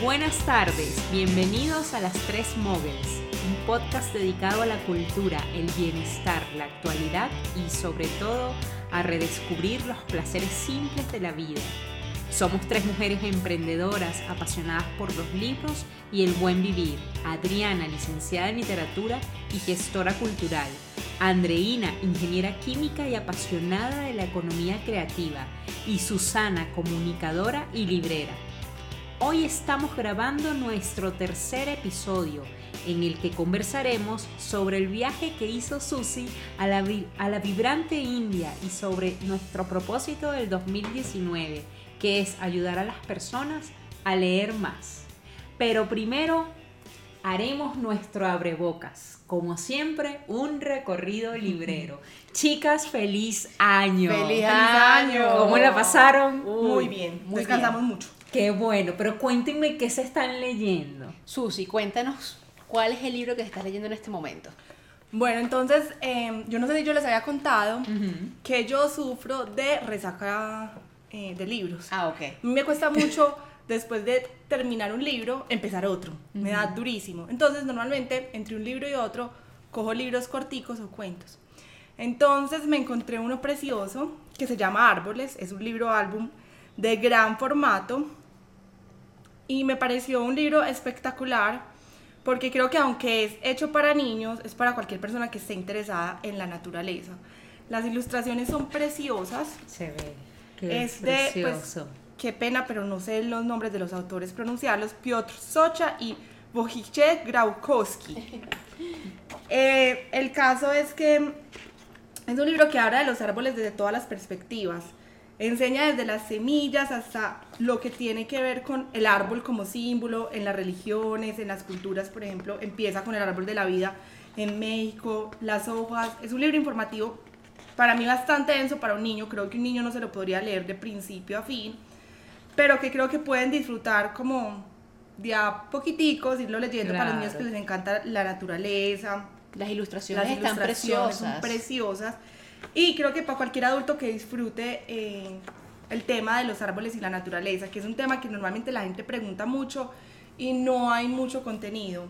Buenas tardes, bienvenidos a Las Tres Mogels, un podcast dedicado a la cultura, el bienestar, la actualidad y sobre todo a redescubrir los placeres simples de la vida. Somos tres mujeres emprendedoras apasionadas por los libros y el buen vivir. Adriana, licenciada en literatura y gestora cultural. Andreina, ingeniera química y apasionada de la economía creativa. Y Susana, comunicadora y librera. Hoy estamos grabando nuestro tercer episodio en el que conversaremos sobre el viaje que hizo Susi a la, a la vibrante India y sobre nuestro propósito del 2019, que es ayudar a las personas a leer más. Pero primero haremos nuestro abrebocas. Como siempre, un recorrido librero. Chicas, feliz año. ¡Feliz año! ¿Cómo la pasaron? Muy bien, Muy descansamos mucho. Qué bueno, pero cuéntenme qué se están leyendo. Susi, cuéntanos cuál es el libro que estás leyendo en este momento. Bueno, entonces, eh, yo no sé si yo les había contado que yo sufro de resaca eh, de libros. Ah, ok. A mí me cuesta mucho, después de terminar un libro, empezar otro. Me da durísimo. Entonces, normalmente, entre un libro y otro, cojo libros corticos o cuentos. Entonces, me encontré uno precioso que se llama Árboles. Es un libro álbum de gran formato. Y me pareció un libro espectacular porque creo que aunque es hecho para niños, es para cualquier persona que esté interesada en la naturaleza. Las ilustraciones son preciosas. Se ve. Qué Es de, pues. Qué pena, pero no sé los nombres de los autores pronunciarlos. Piotr Socha y Wojciech Graukowski. Eh, el caso es que es un libro que habla de los árboles desde todas las perspectivas. Enseña desde las semillas hasta lo que tiene que ver con el árbol como símbolo en las religiones, en las culturas, por ejemplo. Empieza con el árbol de la vida en México, las hojas. Es un libro informativo para mí bastante denso para un niño. Creo que un niño no se lo podría leer de principio a fin, pero que creo que pueden disfrutar como de a poquiticos, irlo leyendo para los niños que Claro. les encanta la naturaleza, Las ilustraciones las están ilustraciones preciosas. son preciosas. Y creo que para cualquier adulto que disfrute eh, el tema de los árboles y la naturaleza, que es un tema que normalmente la gente pregunta mucho y no hay mucho contenido.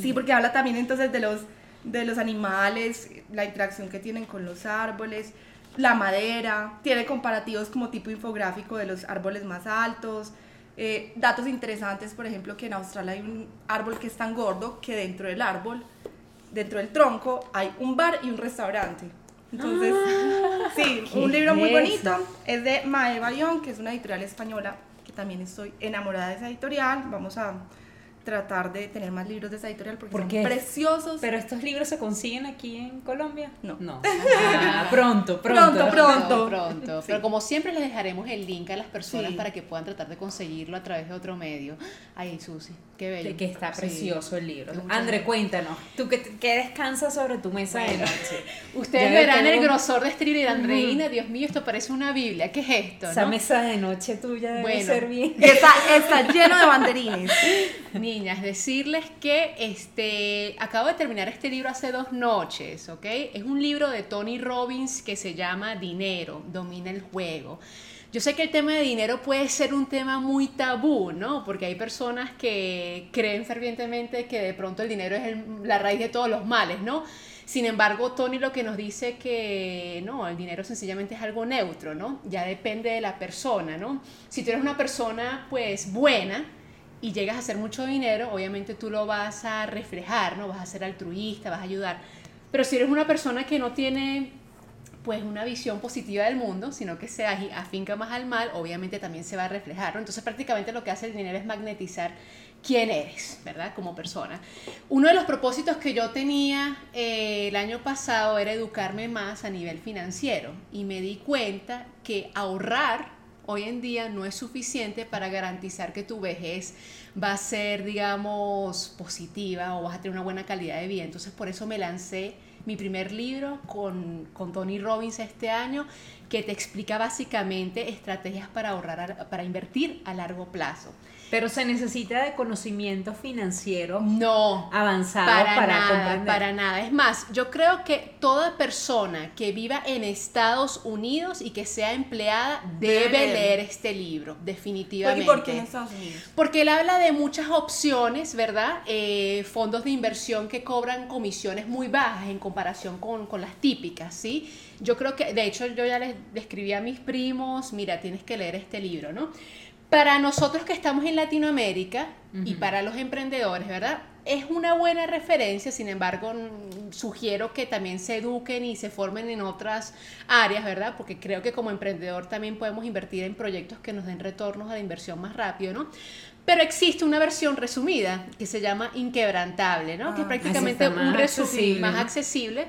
Sí, porque habla también entonces de los, de los animales, la interacción que tienen con los árboles, la madera, tiene comparativos como tipo infográfico de los árboles más altos, eh, datos interesantes, por ejemplo, que en Australia hay un árbol que es tan gordo que dentro del árbol, dentro del tronco, hay un bar y un restaurante. Entonces, sí, ¿qué un libro muy es bonito. eso? Es de Mae Bayón, que es una editorial española, que también estoy enamorada de esa editorial. Vamos a tratar de tener más libros de esa editorial porque ¿Por son qué? preciosos. ¿Pero estos libros se consiguen aquí en Colombia? No. No. Ah, pronto, pronto. Pronto, pronto. pronto. Sí. Pero como siempre les dejaremos el link a las personas Sí. para que puedan tratar de conseguirlo a través de otro medio. Ay, Susi, qué bello. De que está Sí. precioso el libro. André, cuéntanos, ¿tú qué, qué descansas sobre tu mesa de Bueno, noche? Ustedes Ya verán tengo- el grosor de este libro y dirán, Andreina, Dios mío, esto parece una Biblia. ¿Qué es esto? Esa no? mesa de noche tuya debe Bueno. ser bien. Está, está lleno de banderines. Niñas, decirles que este, acabo de terminar este libro hace dos noches, ¿ok? Es un libro de Tony Robbins que se llama Dinero, domina el juego. Yo sé que el tema de dinero puede ser un tema muy tabú, ¿no? Porque hay personas que creen fervientemente que de pronto el dinero es la raíz de todos los males, ¿no? Sin embargo, Tony lo que nos dice que no, el dinero sencillamente es algo neutro, ¿no? Ya depende de la persona, ¿no? Si tú eres una persona pues buena, y llegas a hacer mucho dinero, obviamente tú lo vas a reflejar, ¿no? Vas a ser altruista, vas a ayudar. Pero si eres una persona que no tiene pues una visión positiva del mundo, sino que se afinca más al mal, obviamente también se va a reflejar, ¿no? Entonces prácticamente lo que hace el dinero es magnetizar quién eres, ¿verdad? Como persona. Uno de los propósitos que yo tenía eh, el año pasado era educarme más a nivel financiero y me di cuenta que ahorrar hoy en día no es suficiente para garantizar que tu vejez va a ser, digamos, positiva o vas a tener una buena calidad de vida. Entonces por eso me lancé mi primer libro con, con Tony Robbins este año, que te explica básicamente estrategias para ahorrar, para invertir a largo plazo. Pero se necesita de conocimiento financiero no avanzado para, para, nada, comprender. para nada. Es más, yo creo que toda persona que viva en Estados Unidos y que sea empleada debe, Debe leer. este libro, ¿Y definitivamente. por qué en Estados Unidos? Porque él habla de muchas opciones, ¿verdad? Eh, fondos de inversión que cobran comisiones muy bajas en comparación con, con las típicas, ¿sí? Yo creo que, de hecho, yo ya les describí a mis primos, mira, tienes que leer este libro, ¿no? Para nosotros que estamos en Latinoamérica y para los emprendedores, ¿verdad? Es una buena referencia, sin embargo, mm, sugiero que también se eduquen y se formen en otras áreas, ¿verdad? Porque creo que como emprendedor también podemos invertir en proyectos que nos den retornos a la inversión más rápido, ¿no? Pero existe una versión resumida que se llama Inquebrantable, ¿no? que es Ah, prácticamente un resumen más accesible,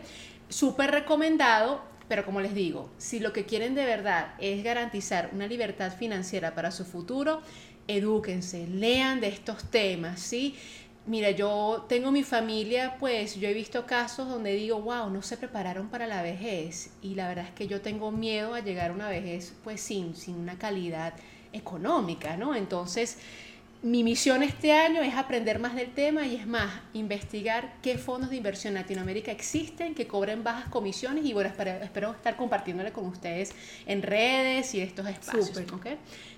súper recomendado, pero como les digo, si lo que quieren de verdad es garantizar una libertad financiera para su futuro, edúquense, lean de estos temas, ¿sí? Mira, yo tengo mi familia, pues yo he visto casos donde digo, wow, no se prepararon para la vejez y la verdad es que yo tengo miedo a llegar a una vejez pues sin, sin una calidad económica, ¿no? Entonces, mi misión este año es aprender más del tema y es más, investigar qué fondos de inversión en Latinoamérica existen que cobren bajas comisiones y bueno, espero, espero estar compartiéndole con ustedes en redes y estos espacios. Súper. ¿ok?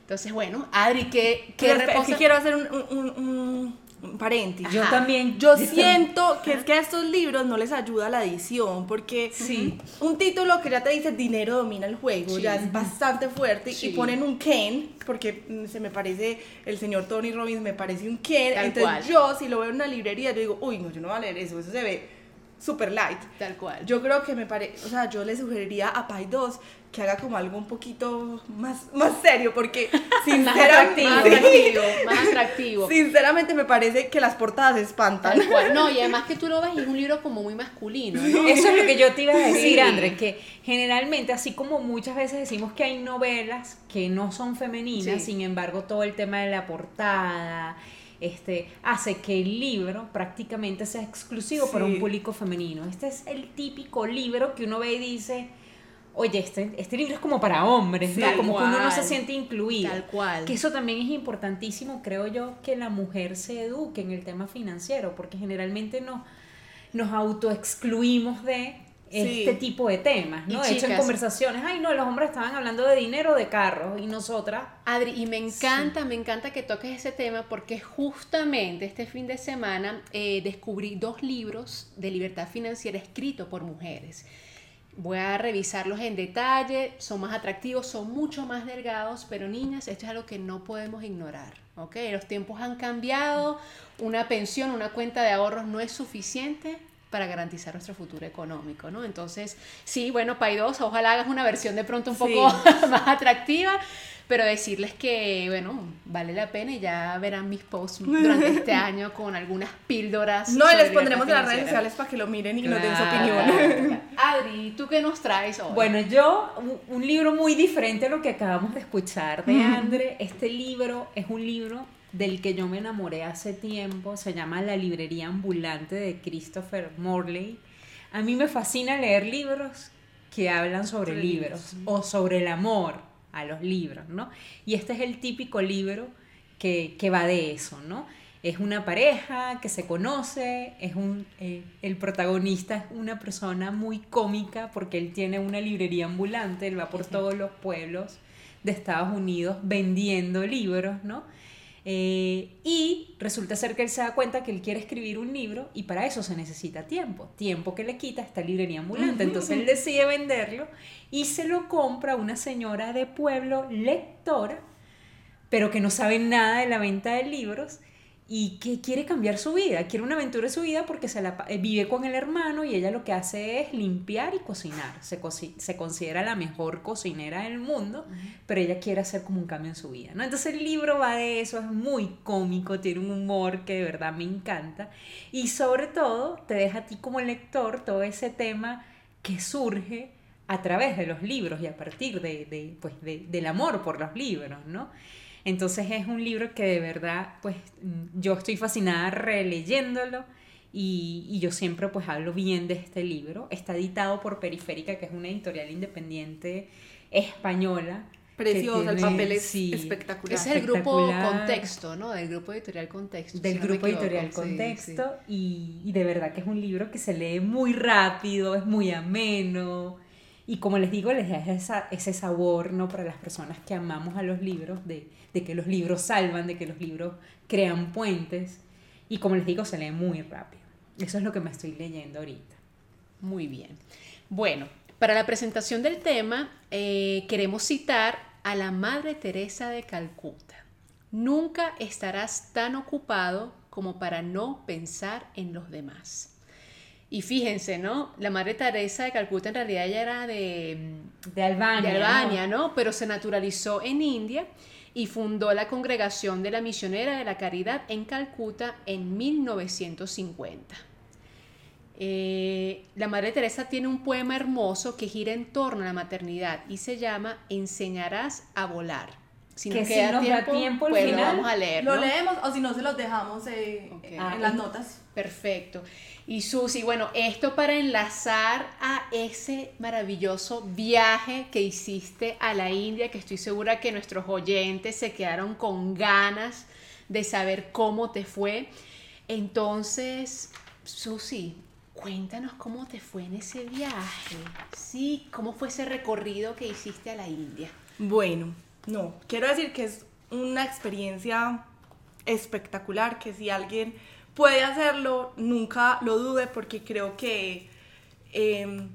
Entonces, bueno, Adri, ¿qué, qué Pero es que quiero hacer un, un- un- un- paréntesis. Yo también. Yo siento que es que a estos libros no les ayuda la edición, porque Sí. un título que ya te dice dinero domina el juego, Sí. ya es bastante fuerte, Sí. y ponen un Ken, porque mm, se me parece, el señor Tony Robbins me parece un Ken, Tal entonces cual. yo si lo veo en una librería, yo digo, uy, no, yo no voy a leer eso, eso se ve super light. Tal cual. Yo creo que me parece, o sea, yo le sugeriría a Pai 2 que haga como algo un poquito más, más serio, porque más sinceramente, atractivo, más atractivo. sinceramente me parece que las portadas espantan. Tal cual. No, y además que tú lo ves y es un libro como muy masculino, ¿no? Eso es lo que yo te iba a decir, Sí. André, que generalmente, así como muchas veces decimos que hay novelas que no son femeninas, Sí. sin embargo, todo el tema de la portada este, hace que el libro prácticamente sea exclusivo para un público femenino. Este es el típico libro que uno ve y dice, oye, este, este libro es como para hombres, Sí, ¿no? como que uno no se cual. siente incluido. Tal cual. Que eso también es importantísimo, creo yo, que la mujer se eduque en el tema financiero, porque generalmente nos, nos autoexcluimos de Sí. este tipo de temas, Y ¿no? De hecho, en chicas- conversaciones, ay, no, los hombres estaban hablando de dinero, de carros, y nosotras... Adri, y me encanta, me encanta que toques ese tema porque justamente este fin de semana eh, descubrí dos libros de libertad financiera escritos por mujeres. Voy a revisarlos en detalle, son más atractivos, son mucho más delgados, pero niñas, esto es algo que no podemos ignorar, ¿ok? Los tiempos han cambiado, una pensión, una cuenta de ahorros no es suficiente para garantizar nuestro futuro económico, ¿no? Entonces, sí, bueno, Paidosa, ojalá hagas una versión de pronto un Sí. poco más atractiva, pero decirles que, bueno, vale la pena y ya verán mis posts durante este año con algunas píldoras. No, les pondremos en las redes sociales para que lo miren y nos den su Claro. opinión. Adri, ¿tú qué nos traes hoy? Bueno, yo, un, un libro muy diferente a lo que acabamos de escuchar de Andre. Este libro es un libro del que yo me enamoré hace tiempo. Se llama La librería ambulante de Christopher Morley. A mí me fascina leer libros que hablan sobre Sobre libros o sobre el amor a los libros, ¿no? Y este es el típico libro que, que va de eso, ¿no? Es una pareja que se conoce, es un, eh, el protagonista es una persona muy cómica porque él tiene una librería ambulante, él va por todos los pueblos de Estados Unidos vendiendo libros, ¿no? Eh, y resulta ser que él se da cuenta que él quiere escribir un libro y para eso se necesita tiempo, tiempo que le quita esta librería ambulante. Entonces él decide venderlo y se lo compra a una señora de pueblo lectora, pero que no sabe nada de la venta de libros y que quiere cambiar su vida, quiere una aventura en su vida porque se la, eh, vive con el hermano y ella lo que hace es limpiar y cocinar. Se, coci- se considera la mejor cocinera del mundo, pero ella quiere hacer como un cambio en su vida. ¿no? Entonces el libro va de eso, es muy cómico, tiene un humor que de verdad me encanta y sobre todo te deja a ti como lector todo ese tema que surge a través de los libros y a partir de, de, pues, de- del amor por los libros, ¿no? Entonces es un libro que de verdad, pues mm, yo estoy fascinada releyéndolo y, y yo siempre pues hablo bien de este libro. Está editado por Periférica, que es una editorial independiente española. Preciosa, el papel es sí, espectacular. Es el grupo. Contexto, ¿no? Del grupo editorial Contexto. del si grupo editorial Sí, Contexto Y, y de verdad que es un libro que se lee muy rápido, es muy ameno y como les digo, les da esa- ese sabor ¿no? para las personas que amamos a los libros, de, de que los libros salvan, de que los libros crean puentes y como les digo, se lee muy rápido. Eso es lo que me estoy leyendo ahorita. Muy bien. Bueno, para la presentación del tema, eh, queremos citar a la Madre Teresa de Calcuta. Nunca estarás tan ocupado como para no pensar en los demás. Y fíjense, ¿no? La Madre Teresa de Calcuta en realidad ella era de, De Albania. de ¿no? Albania, ¿no? Pero se naturalizó en India y fundó la Congregación de la Misionera de la Caridad en Calcuta en 1950. Eh, la Madre Teresa tiene un poema hermoso que gira en torno a la maternidad y se llama Enseñarás a volar. Si Que nos si queda nos da tiempo, tiempo al pues lo final, vamos a leer. Lo leemos o si no se los dejamos eh, en Ah, las y- notas. Perfecto. Y Susi, bueno, esto para enlazar a ese maravilloso viaje que hiciste a la India, que estoy segura que nuestros oyentes se quedaron con ganas de saber cómo te fue. Entonces, Susi, cuéntanos cómo te fue en ese viaje. Sí, cómo fue ese recorrido que hiciste a la India. Bueno, no, quiero decir que es una experiencia espectacular, que si alguien puede hacerlo, nunca lo dude, porque creo que eh,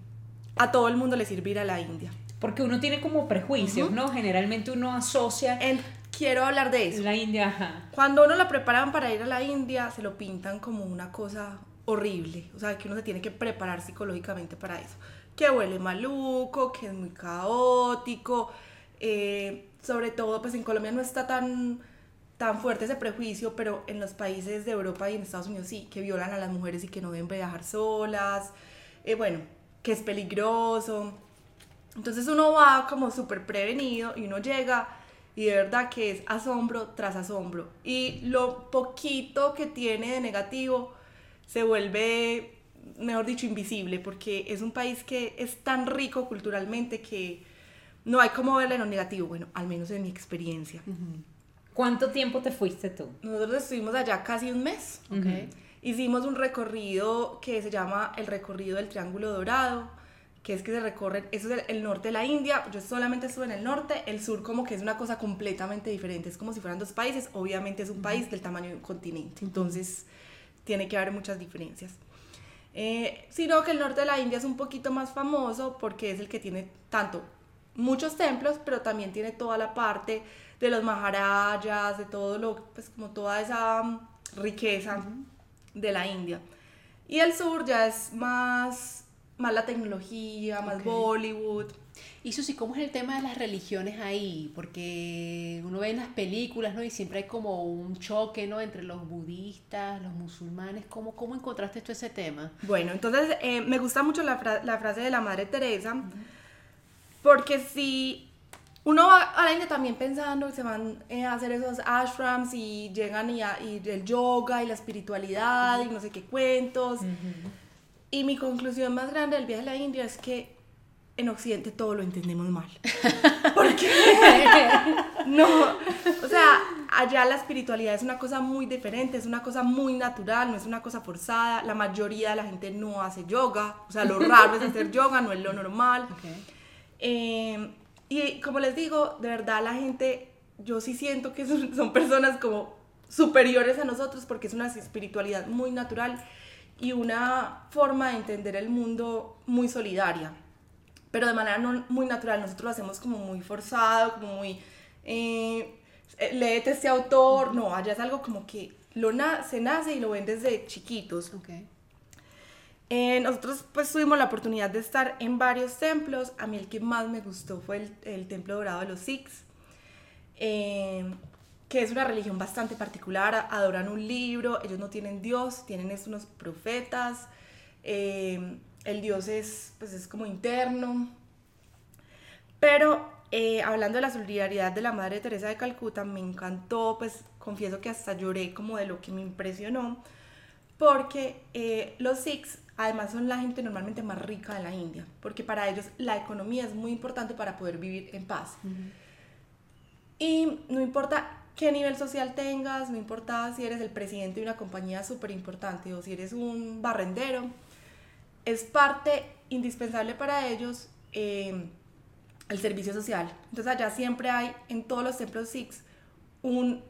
a todo el mundo le sirve ir a la India. Porque uno tiene como prejuicios, ¿no? Generalmente uno asocia En- quiero hablar de eso. la India, ajá. Cuando uno lo preparan para ir a la India, se lo pintan como una cosa horrible. O sea, que uno se tiene que preparar psicológicamente para eso. Que huele maluco, que es muy caótico. eh, sobre todo, pues en Colombia no está tan, tan fuerte ese prejuicio, pero en los países de Europa y en Estados Unidos sí, que violan a las mujeres y que no deben viajar solas. eh, bueno, que es peligroso. Entonces uno va como súper prevenido y uno llega y de verdad que es asombro tras asombro. Y lo poquito que tiene de negativo se vuelve, mejor dicho, invisible, porque es un país que es tan rico culturalmente que no hay como verle lo negativo, bueno, al menos en mi experiencia. ¿Cuánto tiempo te fuiste tú? Nosotros estuvimos allá casi un mes. ¿ok? Hicimos un recorrido que se llama el recorrido del Triángulo Dorado, que es que se recorre, eso es el, el norte de la India, yo solamente estuve en el norte, el sur como que es una cosa completamente diferente, es como si fueran dos países, obviamente es un país del tamaño de un continente, entonces tiene que haber muchas diferencias. Eh, sino que el norte de la India es un poquito más famoso porque es el que tiene tanto muchos templos, pero también tiene toda la parte de los maharayas, de todo lo, pues como toda esa mm, riqueza de la India. Y el sur ya es más, más la tecnología, más. Bollywood. Y Susi, ¿cómo es el tema de las religiones ahí? Porque uno ve en las películas, ¿no? Y siempre hay como un choque, ¿no? Entre los budistas, los musulmanes. ¿Cómo, cómo encontraste tú ese tema? Bueno, entonces eh, me gusta mucho la, fra- la frase de la Madre Teresa, porque si uno va a la India también pensando que se van eh, a hacer esos ashrams y llegan y, a- y el yoga y la espiritualidad y no sé qué cuentos. Y mi conclusión más grande del viaje a la India es que en Occidente todo lo entendemos mal. Porque no, o sea, allá la espiritualidad es una cosa muy diferente, es una cosa muy natural, no es una cosa forzada. La mayoría de la gente no hace yoga, o sea, lo raro es hacer yoga, no es lo normal. Eh, y como les digo, de verdad la gente, yo sí siento que son, son personas como superiores a nosotros porque es una espiritualidad muy natural y una forma de entender el mundo muy solidaria, pero de manera no muy natural. Nosotros lo hacemos como muy forzado, como muy... Eh, eh, léete este autor, no, allá es algo como que lo na- se nace y lo ven desde chiquitos. Ok. Eh, nosotros pues tuvimos la oportunidad de estar en varios templos. A mí el que más me gustó fue el, Templo Dorado de los Sikhs, eh, que es una religión bastante particular. Adoran un libro, ellos no tienen Dios, tienen es unos profetas. eh, el Dios es, pues, es como interno. Pero eh, hablando de la solidaridad de la Madre Teresa de Calcuta, me encantó, pues confieso que hasta lloré como de lo que me impresionó porque los Sikhs además son la gente normalmente más rica de la India, porque para ellos la economía es muy importante para poder vivir en paz. Y no importa qué nivel social tengas, no importa si eres el presidente de una compañía súper importante o si eres un barrendero, es parte indispensable para ellos eh, el servicio social. Entonces allá siempre hay en todos los templos Sikhs un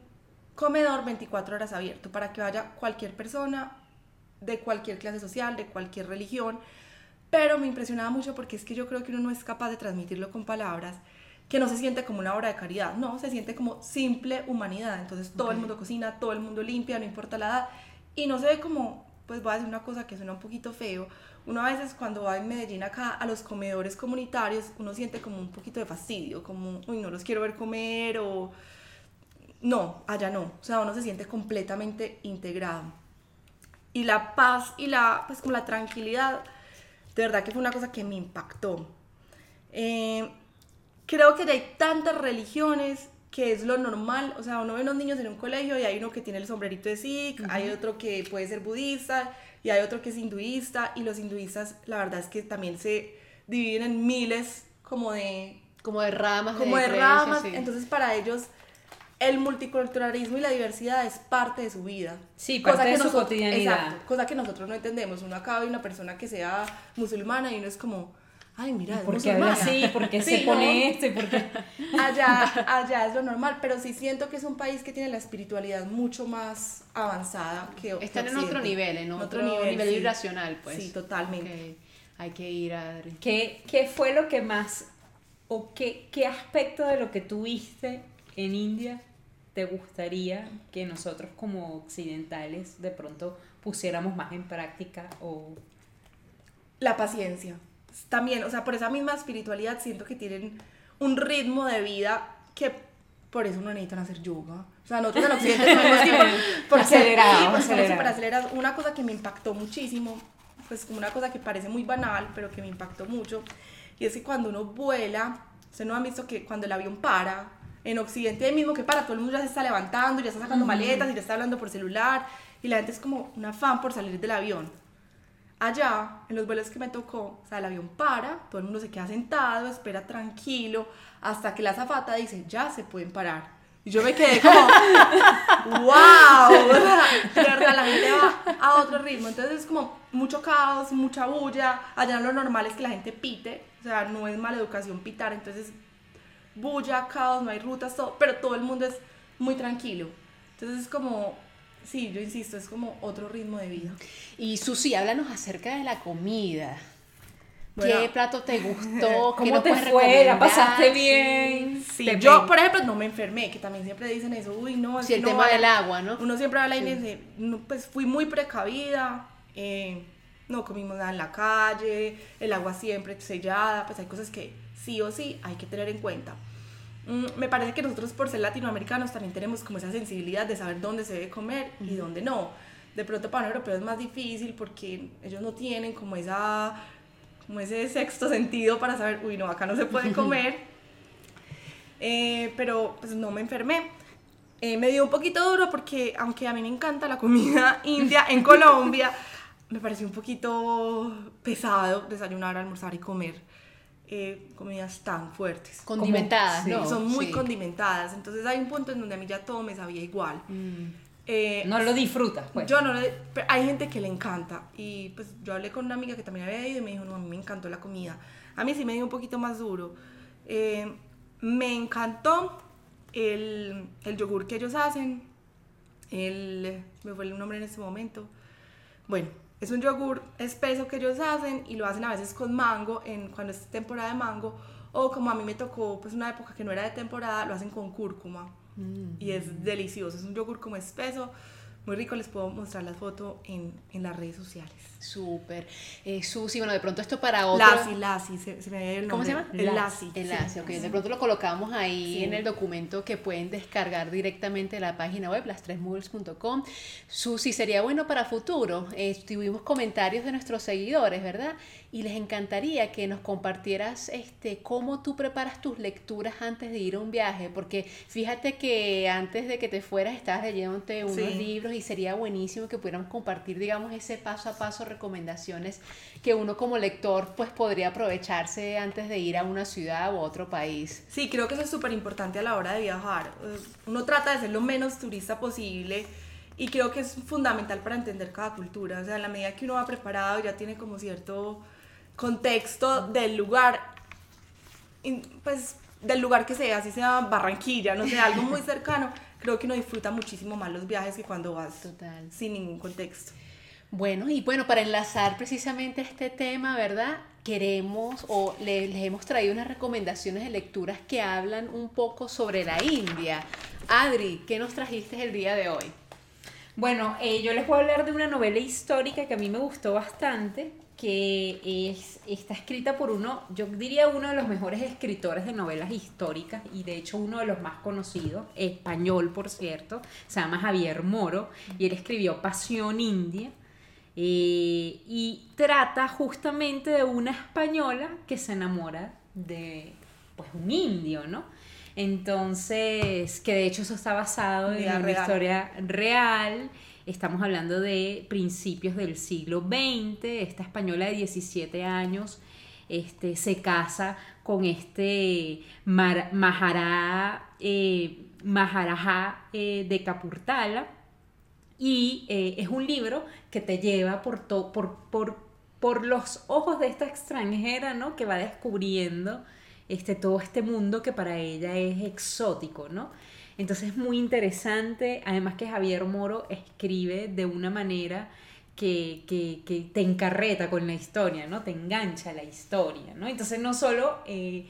comedor 24 horas abierto para que vaya cualquier persona de cualquier clase social, de cualquier religión, pero me impresionaba mucho porque es que yo creo que uno no es capaz de transmitirlo con palabras, que no se siente como una obra de caridad, no, se siente como simple humanidad, entonces todo el mundo cocina, todo el mundo limpia, no importa la edad, y no se ve como, pues voy a decir una cosa que suena un poquito feo, uno a veces cuando va en Medellín acá a los comedores comunitarios, uno siente como un poquito de fastidio, como, uy, no los quiero ver comer o... No, allá no, o sea, uno se siente completamente integrado y la paz y la, pues como la tranquilidad, de verdad que fue una cosa que me impactó. Eh, creo que hay tantas religiones que es lo normal, o sea, uno ve unos niños en un colegio y hay uno que tiene el sombrerito de Sikh, hay otro que puede ser budista y hay otro que es hinduista y los hinduistas la verdad es que también se dividen en miles como de como de ramas como de, ramas, entonces para ellos el multiculturalismo y la diversidad es parte de su vida. Sí, parte cosa de que su nosotros, cotidianidad. Exacto, cosa que nosotros no entendemos. Uno acaba de una persona que sea musulmana y uno es como, ay, mira, es porque habla así, porque se pone esto porque... Allá, allá es lo normal, pero sí siento que es un país que tiene la espiritualidad mucho más avanzada que Están en otro nivel, en otro, nivel, vibracional, pues. Sí, totalmente. Hay que ir a... ¿Qué, ¿Qué fue lo que más, o qué, qué aspecto de lo que tuviste en India te gustaría que nosotros como occidentales de pronto pusiéramos más en práctica o... La paciencia. También, o sea, por esa misma espiritualidad siento que tienen un ritmo de vida que por eso no necesitan hacer yoga. O sea, nosotros en Occidente somos tipo... Porque, acelerado, acelerado. Una cosa que me impactó muchísimo, pues como una cosa que parece muy banal, pero que me impactó mucho, y es que cuando uno vuela, ustedes no han visto que cuando el avión para, en Occidente mismo que para, todo el mundo ya se está levantando, ya está sacando maletas y ya está hablando por celular y la gente es como un afán por salir del avión. Allá, en los vuelos que me tocó, o sea, el avión para, todo el mundo se queda sentado, espera tranquilo, hasta que la azafata dice, ya se pueden parar. Y yo me quedé como, wow, de verdad, la gente va a otro ritmo. Entonces es como mucho caos, mucha bulla. Allá lo normal es que la gente pite, o sea, no es mala educación pitar. Entonces bulla, caos, no hay rutas, todo, pero todo el mundo es muy tranquilo. Entonces es como, sí, yo insisto, es como otro ritmo de vida. Y Susi, háblanos acerca de la comida. ¿Qué plato te gustó? ¿Cómo te fue? ¿La pasaste bien? Sí, yo, por ejemplo, no me enfermé, que también siempre dicen eso. Uy, no, es el tema del agua, ¿no? Uno siempre habla y dice, pues fui muy precavida, eh, no comimos nada en la calle, el agua siempre sellada, pues hay cosas que sí o sí hay que tener en cuenta. Mm, me parece que nosotros por ser latinoamericanos también tenemos como esa sensibilidad de saber dónde se debe comer y dónde no. De pronto para un europeo es más difícil porque ellos no tienen como esa como ese sexto sentido para saber, uy, no, acá no se puede comer. Eh, pero pues no me enfermé. Eh, me dio un poquito duro porque aunque a mí me encanta la comida india en Colombia, me pareció un poquito pesado desayunar, almorzar y comer eh, comidas tan fuertes. Condimentadas, ¿no? Son muy condimentadas. Entonces hay un punto en donde a mí ya todo me sabía igual. Mm. Eh, no lo disfrutas, pues. Yo no hay gente que le encanta. Y pues yo hablé con una amiga que también había ido y me dijo, no, a mí me encantó la comida. A mí sí me dio un poquito más duro. Eh, me encantó el, el, yogur que ellos hacen. El, me fue el nombre en este momento. Bueno, es un yogur espeso que ellos hacen y lo hacen a veces con mango en, cuando es temporada de mango o como a mí me tocó pues una época que no era de temporada, lo hacen con cúrcuma mm. y es delicioso, es un yogur como espeso, muy rico, les puedo mostrar la foto en, en las redes sociales. Súper. Eh, Susi, bueno, de pronto esto para otro... Lassi, Lassi, se, se me había el nombre. ¿Cómo se llama? Lassi. El Lassi, ok. De pronto lo colocamos ahí en el documento que pueden descargar directamente de la página web, las3moodles.com. Susi, sería bueno para futuro. Eh, tuvimos comentarios de nuestros seguidores, ¿verdad? Y les encantaría que nos compartieras este, cómo tú preparas tus lecturas antes de ir a un viaje, porque fíjate que antes de que te fueras estabas leyéndote unos libros y sería buenísimo que pudiéramos compartir, digamos, ese paso a paso, recomendaciones que uno como lector pues podría aprovecharse antes de ir a una ciudad u otro país. Sí, creo que eso es súper importante a la hora de viajar. Eh, Uno trata de ser lo menos turista posible y creo que es fundamental para entender cada cultura. O sea, en la medida que uno va preparado ya tiene como cierto contexto del lugar, pues del lugar que sea, así sea Barranquilla, no sé, algo muy cercano, creo que uno disfruta muchísimo más los viajes que cuando vas Total. sin ningún contexto. Bueno, y bueno, para enlazar precisamente este tema, ¿verdad? Queremos o le- les hemos traído unas recomendaciones de lecturas que hablan un poco sobre la India. Adri, ¿qué nos trajiste el día de hoy? Bueno, eh, yo les voy a hablar de una novela histórica que a mí me gustó bastante, que es, está escrita por uno, yo diría uno de los mejores escritores de novelas históricas y de hecho uno de los más conocidos, español por cierto, se llama Javier Moro y él escribió Pasión India. eh, y trata justamente de una española que se enamora de pues un indio, ¿no? Entonces, que de hecho eso está basado en una historia real. Estamos hablando de principios del siglo XX. Esta española de 17 años este, se casa con este eh, Maharajá eh, de Capurtala. Y eh, es un libro que te lleva por, por los ojos de esta extranjera, ¿no? Que va descubriendo este, todo este mundo que para ella es exótico, ¿no? Entonces es muy interesante, además que Javier Moro escribe de una manera que, que, que te encarreta con la historia, ¿no? Te engancha a la historia, ¿no? Entonces no solo eh,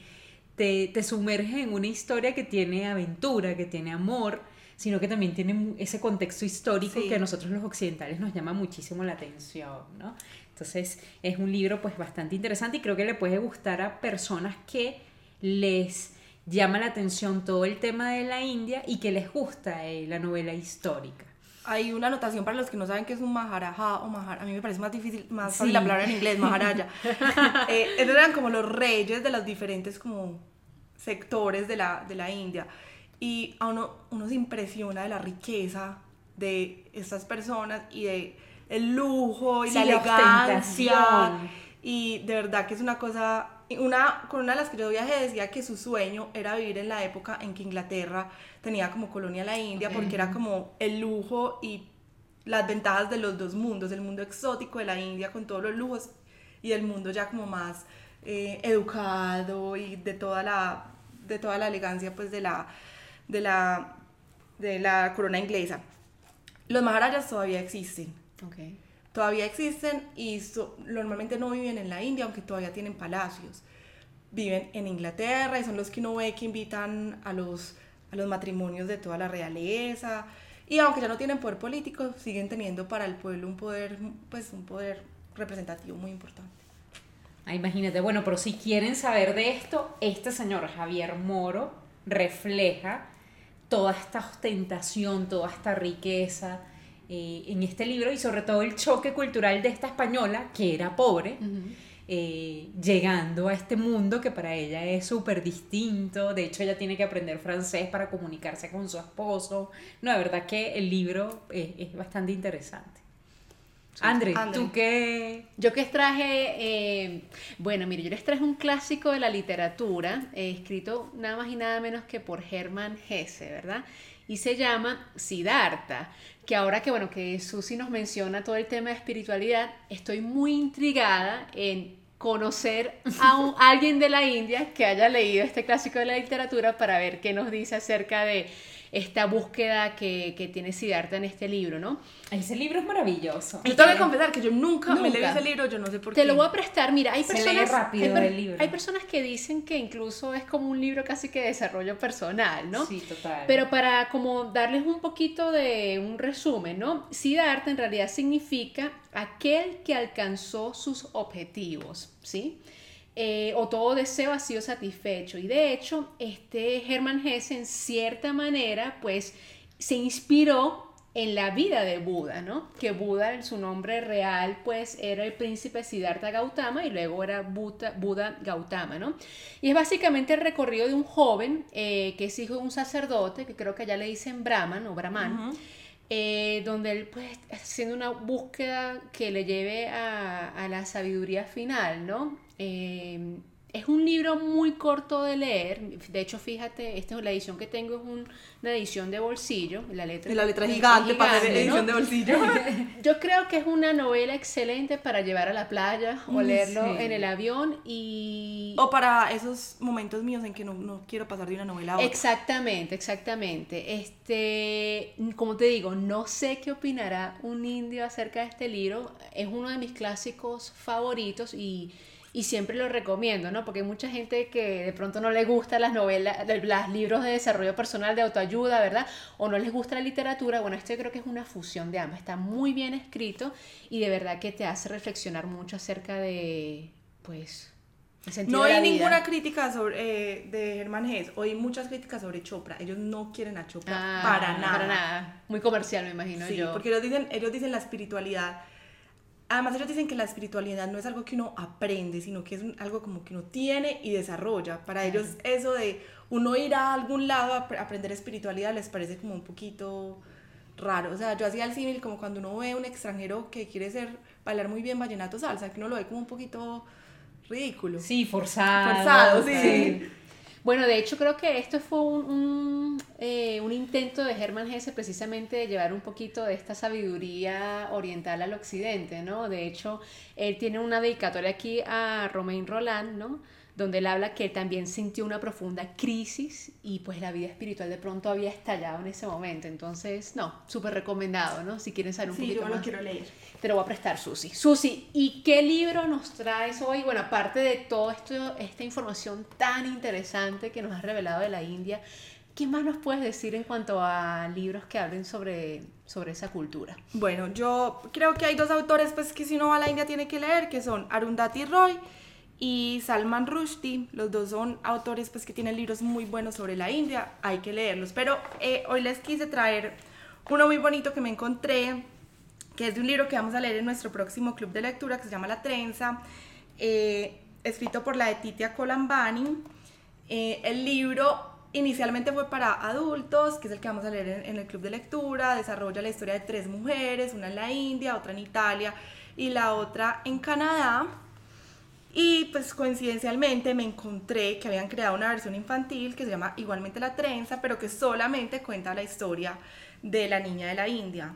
te, te sumerge en una historia que tiene aventura, que tiene amor, sino que también tiene ese contexto histórico Sí. que a nosotros los occidentales nos llama muchísimo la atención, ¿no? Entonces es un libro pues bastante interesante y creo que le puede gustar a personas que les llama la atención todo el tema de la India y que les gusta eh, la novela histórica. Hay una anotación para los que no saben qué es un maharaja o mahar. A mí me parece más difícil, más Sí. la palabra en inglés, maharaja. eh, eran como los reyes de los diferentes como sectores de la, de la India. Y a uno, uno se impresiona de la riqueza de estas personas y de el lujo y Sí, la la elegancia. ostentación. Y de verdad que es una cosa, una, con una de las que yo viajé decía que su sueño era vivir en la época en que Inglaterra tenía como colonia la India, porque era como el lujo y las ventajas de los dos mundos, el mundo exótico de la India con todos los lujos y el mundo ya como más eh, educado y de toda la, de toda la elegancia pues de la, de la, de la corona inglesa. Los maharajas todavía existen, Okay. Todavía existen y so- normalmente no viven en la India, aunque todavía tienen palacios. Viven en Inglaterra y son los que uno ve que invitan a los, a los matrimonios de toda la realeza. Y aunque ya no tienen poder político, siguen teniendo para el pueblo un poder, pues un poder representativo muy importante. Ah, imagínate, bueno, pero si quieren saber de esto, este señor Javier Moro refleja toda esta ostentación, toda esta riqueza eh, en este libro y sobre todo el choque cultural de esta española que era pobre, eh, llegando a este mundo que para ella es súper distinto. De hecho, ella tiene que aprender francés para comunicarse con su esposo. No, de verdad que el libro es, es bastante interesante. André, André. ¿tú qué, Yo que traje, eh, bueno, mire, yo les traje un clásico de la literatura, eh, escrito nada más y nada menos que por Hermann Hesse, ¿verdad? Y se llama Siddhartha, que ahora que, bueno, que Susi nos menciona todo el tema de espiritualidad, estoy muy intrigada en conocer a un- alguien de la India que haya leído este clásico de la literatura para ver qué nos dice acerca de esta búsqueda que, que tiene Siddhartha en este libro, ¿no? Ese libro es maravilloso. Yo tengo que confesar que yo nunca, me leí Nunca. ese libro, yo no sé por qué. Te lo voy a prestar, mira, hay Se personas, lee rápido hay, per- el libro. hay personas que dicen que incluso es como un libro casi que de desarrollo personal, ¿no? Sí, total. Pero para como darles un poquito de un resumen, ¿no? Siddhartha en realidad significa aquel que alcanzó sus objetivos, ¿sí? Eh, o todo deseo ha sido satisfecho. Y de hecho, este Hermann Hesse en cierta manera, pues, se inspiró en la vida de Buda, ¿no? Que Buda, su nombre real, pues, era el príncipe Siddhartha Gautama y luego era Buda, Buda Gautama, ¿no? Y es básicamente el recorrido de un joven eh, que es hijo de un sacerdote, que creo que allá le dicen Brahman o Brahman, eh, donde él pues está haciendo una búsqueda que le lleve a, a la sabiduría final, ¿no? Eh, es un libro muy corto de leer. De hecho, fíjate, esta es la edición que tengo es una edición de bolsillo. La letra, y la letra gigante, para leer edición de bolsillo. Yo creo que es una novela excelente para llevar a la playa o mm, leerlo en el avión y... O para esos momentos míos en que no, no, quiero pasar de una novela a otra. Exactamente, exactamente. Este, como te digo, no sé qué opinará un indio acerca de este libro. Es uno de mis clásicos favoritos y y siempre lo recomiendo, ¿no? Porque hay mucha gente que de pronto no le gusta las novelas, los libros de desarrollo personal, de autoayuda, ¿verdad? O no les gusta la literatura. Bueno, este creo que es una fusión de ambas. Está muy bien escrito y de verdad que te hace reflexionar mucho acerca de, pues, no hay ninguna crítica sobre, eh, de Germán Hess, oí muchas críticas sobre Chopra. Ellos no quieren a Chopra ah, para nada. Para nada. Muy comercial, me imagino sí, yo. Porque ellos dicen, ellos dicen la espiritualidad Además ellos dicen que la espiritualidad no es algo que uno aprende, sino que es algo como que uno tiene y desarrolla. Para ellos eso de uno ir a algún lado a aprender espiritualidad les parece como un poquito raro. O sea, yo hacía el símil como cuando uno ve a un extranjero que quiere ser, bailar muy bien vallenato salsa, que uno lo ve como un poquito ridículo. Sí, forzado. Forzado, sí. Bueno, de hecho creo que esto fue un, eh, un, intento de Hermann Hesse precisamente de llevar un poquito de esta sabiduría oriental al occidente, ¿no? De hecho, él tiene una dedicatoria aquí a Romain Roland, ¿no? Donde él habla que también sintió una profunda crisis y pues la vida espiritual de pronto había estallado en ese momento. Entonces, no, súper recomendado, ¿no? Si quieren saber un sí, poquito yo lo quiero leer. Te lo voy a prestar, Susi. Susi, ¿y qué libro nos traes hoy? Bueno, aparte de toda esta información tan interesante que nos has revelado de la India, ¿qué más nos puedes decir en cuanto a libros que hablen sobre, sobre esa cultura? Bueno, yo creo que hay dos autores pues que si uno va a la India tiene que leer, que son Arundhati Roy y Salman Rushdie, los dos son autores pues que tienen libros muy buenos sobre la India, hay que leerlos, pero eh, hoy les quise traer uno muy bonito que me encontré, que es de un libro que vamos a leer en nuestro próximo club de lectura que se llama La Trenza, eh, escrito por la de Titia Colambani. Eh, el libro inicialmente fue para adultos, que es el que vamos a leer en, en el club de lectura, desarrolla la historia de tres mujeres, una en la India, otra en Italia y la otra en Canadá. Y pues coincidencialmente me encontré que habían creado una versión infantil que se llama igualmente La Trenza, pero que solamente cuenta la historia de la niña de la India.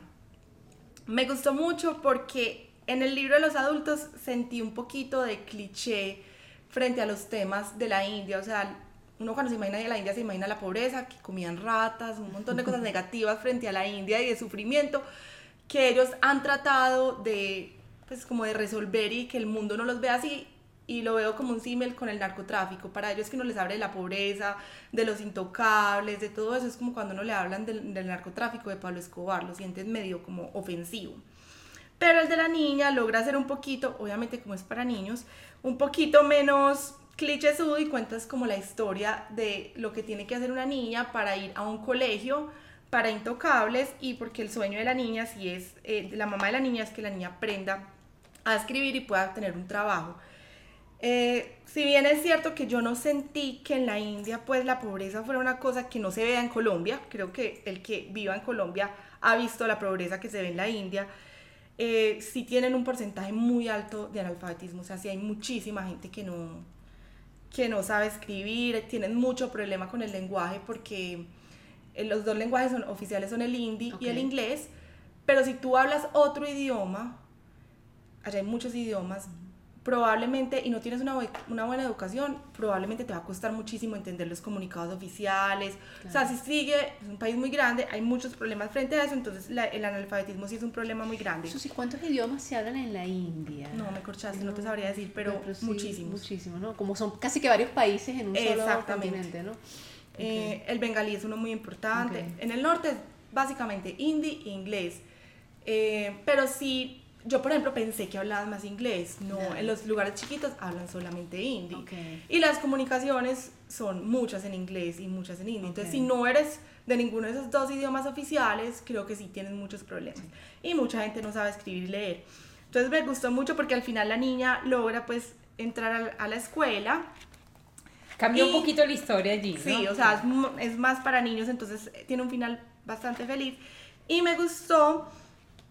Me gustó mucho porque en el libro de los adultos sentí un poquito de cliché frente a los temas de la India. O sea, uno cuando se imagina de la India se imagina la pobreza, que comían ratas, un montón de cosas negativas frente a la India y de sufrimiento que ellos han tratado de pues como de resolver y que el mundo no los vea así y lo veo como un símil con el narcotráfico. Para ellos que no les habla de la pobreza, de los intocables, de todo eso, es como cuando no le hablan del, narcotráfico de Pablo Escobar, lo sienten medio como ofensivo. Pero el de la niña logra ser un poquito, obviamente como es para niños, un poquito menos clichésudo y cuentas como la historia de lo que tiene que hacer una niña para ir a un colegio para intocables y porque el sueño de la niña, si es, eh, la mamá de la niña es que la niña aprenda a escribir y pueda tener un trabajo. Eh, si bien es cierto que yo no sentí que en la India pues la pobreza fuera una cosa que no se vea en Colombia, creo que el que viva en Colombia ha visto la pobreza que se ve en la India, eh, sí tienen un porcentaje muy alto de analfabetismo, o sea, sí hay muchísima gente que no, que no sabe escribir, tienen mucho problema con el lenguaje porque eh, los dos lenguajes son, oficiales son el hindi y el inglés, pero si tú hablas otro idioma, allá hay muchos idiomas, probablemente, y no tienes una, una, buena educación, probablemente te va a costar muchísimo entender los comunicados oficiales. O sea, si sigue, es un país muy grande, hay muchos problemas frente a eso, entonces el analfabetismo sí es un problema muy grande. ¿y ¿cuántos idiomas se hablan en la India? No, me corchaste, no, te sabría decir, pero, muchísimos. Muchísimos, ¿no? Como son casi que varios países en un solo continente, ¿no? Eh, el bengalí es uno muy importante. En el norte es básicamente hindi e inglés. Eh, pero sí yo, por ejemplo, pensé que hablaban más inglés. No, en los lugares chiquitos hablan solamente hindi. Y las comunicaciones son muchas en inglés y muchas en hindi. Entonces, si no eres de ninguno de esos dos idiomas oficiales, creo que sí tienes muchos problemas. Y mucha gente no sabe escribir y leer. Entonces, me gustó mucho porque al final la niña logra, pues, entrar a, la escuela. Cambió un poquito la historia allí. Sí, o sea, es, es más para niños, entonces tiene un final bastante feliz. Y me gustó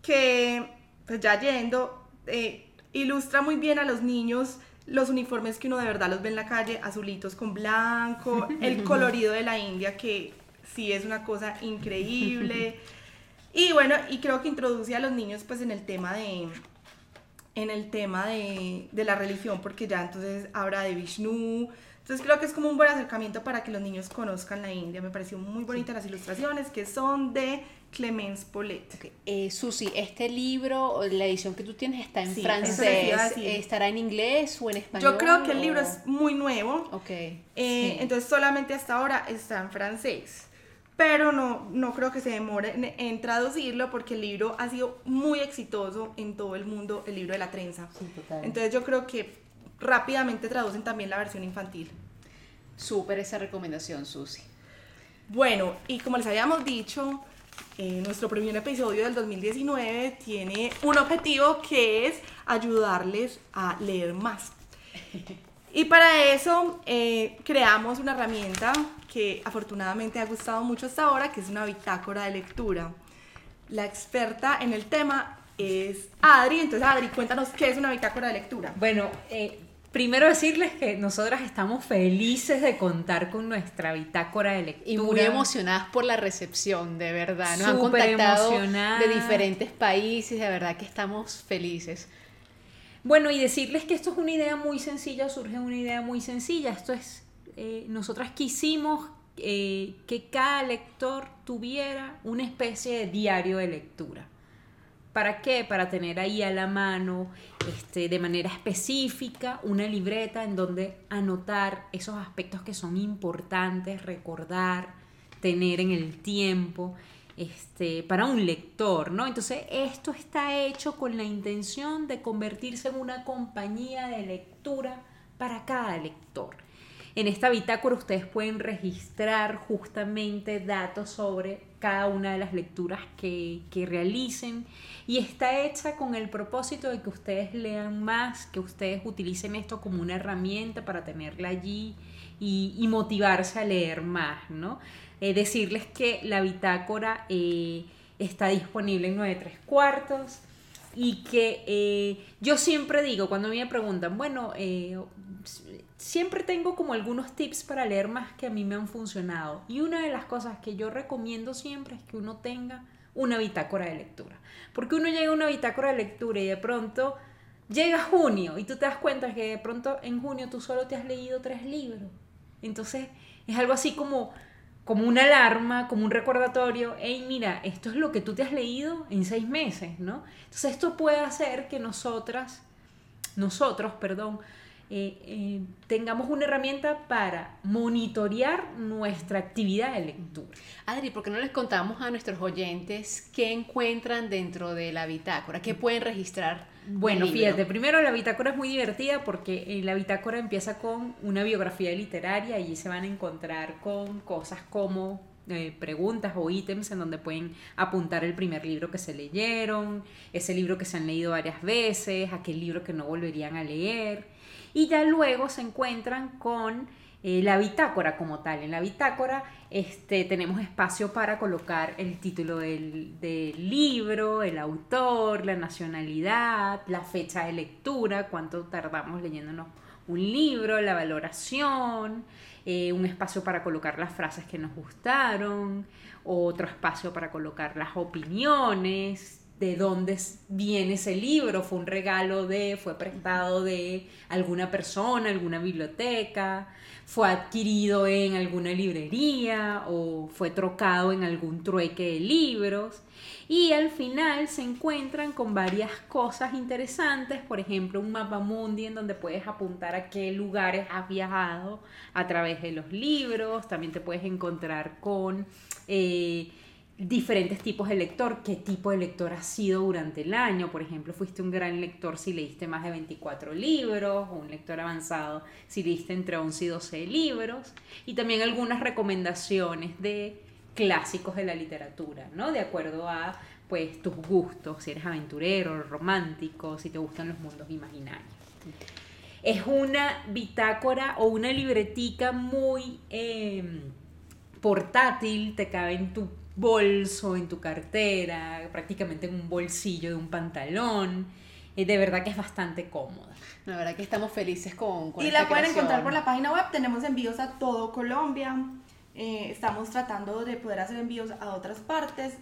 que, pues ya yendo, eh, ilustra muy bien a los niños los uniformes que uno de verdad los ve en la calle, azulitos con blanco, el colorido de la India que sí es una cosa increíble. Y bueno, y creo que introduce a los niños pues en el tema de en el tema de, de la religión porque ya entonces habla de Vishnu, entonces creo que es como un buen acercamiento para que los niños conozcan la India. Me pareció muy bonita las ilustraciones que son de Clemence Polet. Okay. Eh, Susi, este libro, la edición que tú tienes está en francés. ¿Estará en inglés o en español? Yo creo que el libro es muy nuevo. Ok. Eh, entonces solamente hasta ahora está en francés. Pero no, no creo que se demore en, en, traducirlo porque el libro ha sido muy exitoso en todo el mundo, el libro de la trenza. Sí, total. Entonces yo creo que rápidamente traducen también la versión infantil. Súper esa recomendación, Susi. Bueno, y como les habíamos dicho, eh, nuestro primer episodio del 2019 tiene un objetivo que es ayudarles a leer más. Y para eso eh, creamos una herramienta que afortunadamente ha gustado mucho hasta ahora, que es una bitácora de lectura. La experta en el tema es Adri. Entonces, Adri, cuéntanos qué es una bitácora de lectura. Bueno, eh, primero decirles que nosotras estamos felices de contar con nuestra bitácora de lectura. Y muy emocionadas por la recepción, de verdad. Nos han contactado de diferentes países, de verdad que estamos felices. Bueno, y decirles que esto es una idea muy sencilla, surge una idea muy sencilla. Esto es, eh, nosotras quisimos eh, que cada lector tuviera una especie de diario de lectura. ¿Para qué? Para tener ahí a la mano, este, de manera específica, una libreta en donde anotar esos aspectos que son importantes, recordar, tener en el tiempo, este, para un lector, ¿no? Entonces, esto está hecho con la intención de convertirse en una compañía de lectura para cada lector. En esta bitácora ustedes pueden registrar justamente datos sobre cada una de las lecturas que, realicen y está hecha con el propósito de que ustedes lean más, que ustedes utilicen esto como una herramienta para tenerla allí y, motivarse a leer más, ¿no? Eh, decirles que la bitácora eh, está disponible en 9 3 cuartos y que eh, yo siempre digo, cuando me preguntan, bueno, siempre tengo como algunos tips para leer más que a mí me han funcionado. Y una de las cosas que yo recomiendo siempre es que uno tenga una bitácora de lectura. Porque uno llega a una bitácora de lectura y de pronto llega junio y tú te das cuenta que de pronto en junio tú solo te has leído tres libros. Entonces es algo así como, como una alarma, como un recordatorio. Hey, mira, esto es lo que tú te has leído en seis meses, ¿no? Entonces esto puede hacer que nosotras, nosotros, perdón, eh, eh, tengamos una herramienta para monitorear nuestra actividad de lectura. Adri, ¿por qué no les contamos a nuestros oyentes qué encuentran dentro de la bitácora? ¿Qué pueden registrar? Bueno, fíjate, primero la bitácora es muy divertida porque eh, la bitácora empieza con una biografía literaria y se van a encontrar con cosas como preguntas o ítems en donde pueden apuntar el primer libro que se leyeron, ese libro que se han leído varias veces, aquel libro que no volverían a leer y ya luego se encuentran con eh, la bitácora como tal. En la bitácora este, tenemos espacio para colocar el título del, libro, el autor, la nacionalidad, la fecha de lectura, cuánto tardamos leyéndonos un libro, la valoración, eh, un espacio para colocar las frases que nos gustaron, otro espacio para colocar las opiniones, de dónde viene ese libro, fue un regalo de, fue prestado de alguna persona, alguna biblioteca, fue adquirido en alguna librería o fue trocado en algún trueque de libros. Y al final se encuentran con varias cosas interesantes, por ejemplo, un mapa mundi en donde puedes apuntar a qué lugares has viajado a través de los libros, también te puedes encontrar con... Eh, diferentes tipos de lector, qué tipo de lector has sido durante el año, por ejemplo, fuiste un gran lector si leíste más de 24 libros, o un lector avanzado si leíste entre 11 y 12 libros, y también algunas recomendaciones de clásicos de la literatura, ¿no? De acuerdo a pues tus gustos, si eres aventurero, romántico, si te gustan los mundos imaginarios. Es una bitácora o una libretica muy em, portátil, te cabe en tu bolso, en tu cartera, prácticamente en un bolsillo de un pantalón. Eh, de verdad que es bastante cómoda. La verdad que estamos felices con, con y esta la pueden creación. encontrar por la página web. Tenemos envíos a todo Colombia. Eh, estamos tratando de poder hacer envíos a otras partes.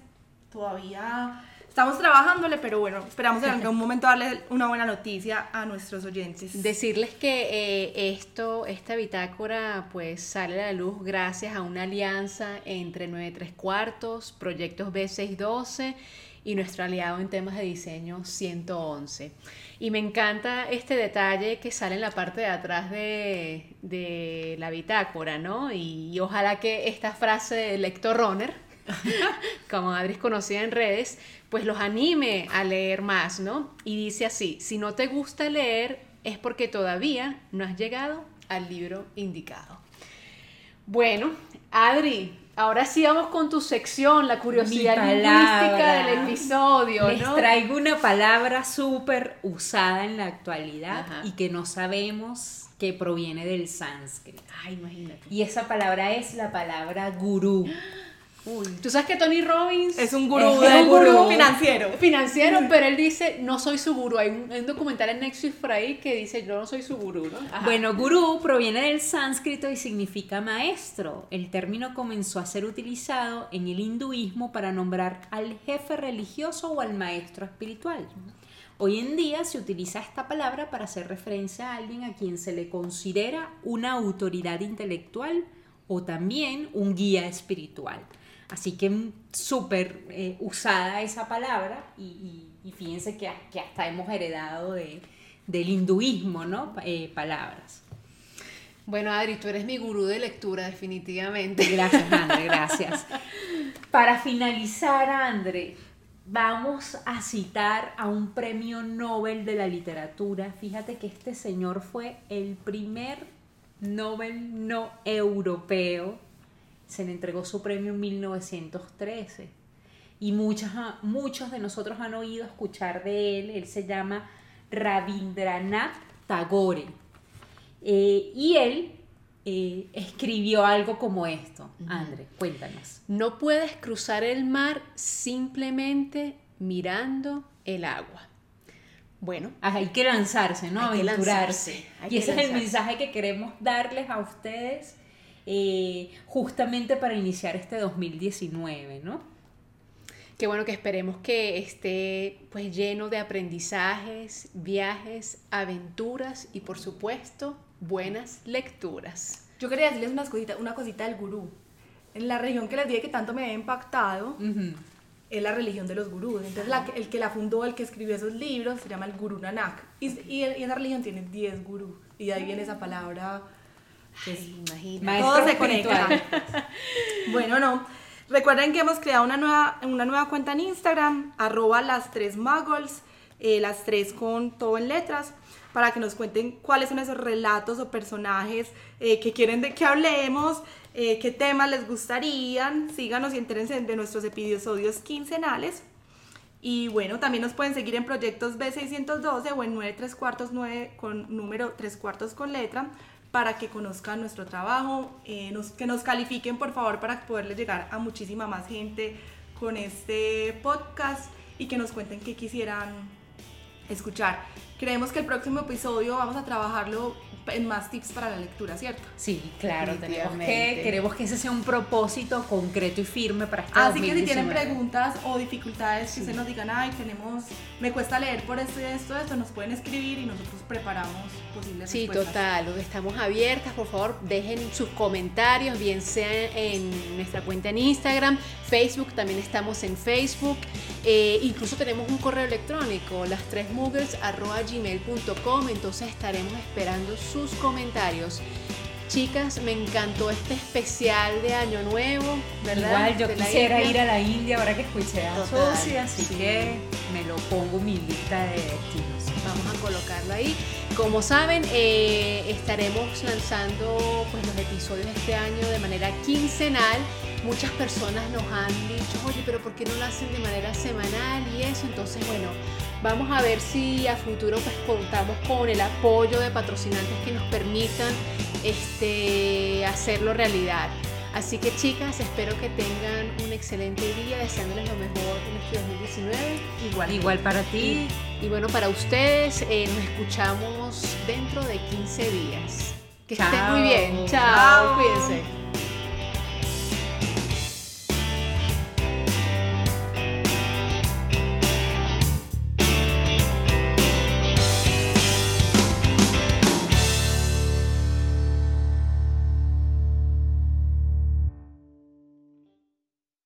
Todavía estamos trabajándole, pero bueno, esperamos en algún momento darle una buena noticia a nuestros oyentes. Decirles que eh, esto, esta bitácora, pues sale a la luz gracias a una alianza entre 93 cuartos, Proyectos B612 y nuestro aliado en temas de diseño 111. Y me encanta este detalle que sale en la parte de atrás de, de la bitácora, ¿no? Y, y ojalá que esta frase de lector runner, como Adri es conocida en redes, pues los anime a leer más, ¿no? Y dice así, si no te gusta leer es porque todavía no has llegado al libro indicado. Bueno, Adri, ahora sí vamos con tu sección, la curiosidad lingüística del episodio, Les ¿no? traigo una palabra súper usada en la actualidad Ajá. y que no sabemos que proviene del sánscrito. Ay, imagínate. Y esa palabra es la palabra gurú. Uy, tú sabes que Tony Robbins Es un gurú, Es un gurú gurú. financiero. financiero, pero él dice, no soy su gurú. Hay un, hay un documental en Nexus por ahí que dice, yo no soy su gurú, ¿no? Bueno, gurú proviene del sánscrito y significa maestro. El término comenzó a ser utilizado en el hinduismo para nombrar al jefe religioso o al maestro espiritual. Hoy en día se utiliza esta palabra para hacer referencia a alguien a quien se le considera una autoridad intelectual o también un guía espiritual. Así que mm, súper eh, usada esa palabra y, y- y fíjense que, que hasta hemos heredado de, del hinduismo, ¿no? Eh, palabras. Bueno, Adri, tú eres mi gurú de lectura, definitivamente. Gracias, Andre, gracias. Para finalizar, Andre, vamos a citar a un premio Nobel de la literatura. Fíjate que este señor fue el primer Nobel no europeo. Se le entregó su premio en 1913. Y muchas, muchos de nosotros han oído escuchar de él. Él se llama Rabindranath Tagore. Eh, y él eh, escribió algo como esto. Andre, cuéntanos. No puedes cruzar el mar simplemente mirando el agua. Bueno, Ah, Hay que lanzarse, ¿no? Hay que Aventurarse. lanzarse, hay y que ese es el mensaje que queremos darles a ustedes eh, justamente para iniciar este 2019, ¿no? qué bueno que esperemos que esté pues lleno de aprendizajes, viajes, aventuras y por supuesto buenas lecturas. Yo quería decirles unas cositas, una cosita del gurú. En la religión que les dije que tanto me había impactado Ujú. es la religión de los gurús. Entonces, la el que la fundó, el que escribió esos libros, se llama el Gurú Nanak. Y, y, y esa religión tiene 10 gurús. Y de ahí viene esa palabra. Pues, todo se conecta. bueno, no. Recuerden que hemos creado una nueva, una nueva cuenta en Instagram, arroba las tres muggles, eh, las tres con todo en letras, para que nos cuenten cuáles son esos relatos o personajes eh, que quieren de que hablemos, eh, qué temas les gustarían. Síganos y entérense de nuestros episodios quincenales. Y bueno, también nos pueden seguir en proyectos B612 o en 9 3 cuartos 9 con número 3 cuartos con letra para que conozcan nuestro trabajo, eh, nos- que nos califiquen por favor para poderles llegar a muchísima más gente con este podcast y que nos cuenten qué quisieran escuchar. Creemos que el próximo episodio vamos a trabajarlo en más tips para la lectura, ¿cierto? Sí, claro, tenemos que, queremos que ese sea un propósito concreto y firme para este Así que si tienen 2019. preguntas o dificultades que se nos digan, ay, tenemos, me cuesta leer por esto y esto, esto, nos pueden escribir y nosotros preparamos posibles Sí, respuestas. total. Estamos abiertas. Por favor, dejen sus comentarios, bien sea en nuestra cuenta en Instagram, Facebook, también estamos en Facebook. Eh, incluso tenemos un correo electrónico, las tres gmail.com. Entonces estaremos esperando sus comentarios. Chicas, me encantó este especial de Año Nuevo, ¿verdad? Igual yo quisiera India. ir a la India ahora que escuché a Total, Susi, así sí. que me lo pongo en mi lista de destinos. Vamos a colocarlo ahí. Como saben, eh, estaremos lanzando pues, los episodios este año de manera quincenal. Muchas personas nos han dicho, oye, pero ¿por qué no lo hacen de manera semanal y eso? Entonces, bueno, vamos a ver si a futuro pues contamos con el apoyo de patrocinantes que nos permitan este, hacerlo realidad. Así que chicas, espero que tengan un excelente día, deseándoles lo mejor en este 2019. Igual, Igual para ti. Y, bueno, para ustedes, eh, nos escuchamos dentro de 15 días. Que estén muy bien. Chao. Cuídense.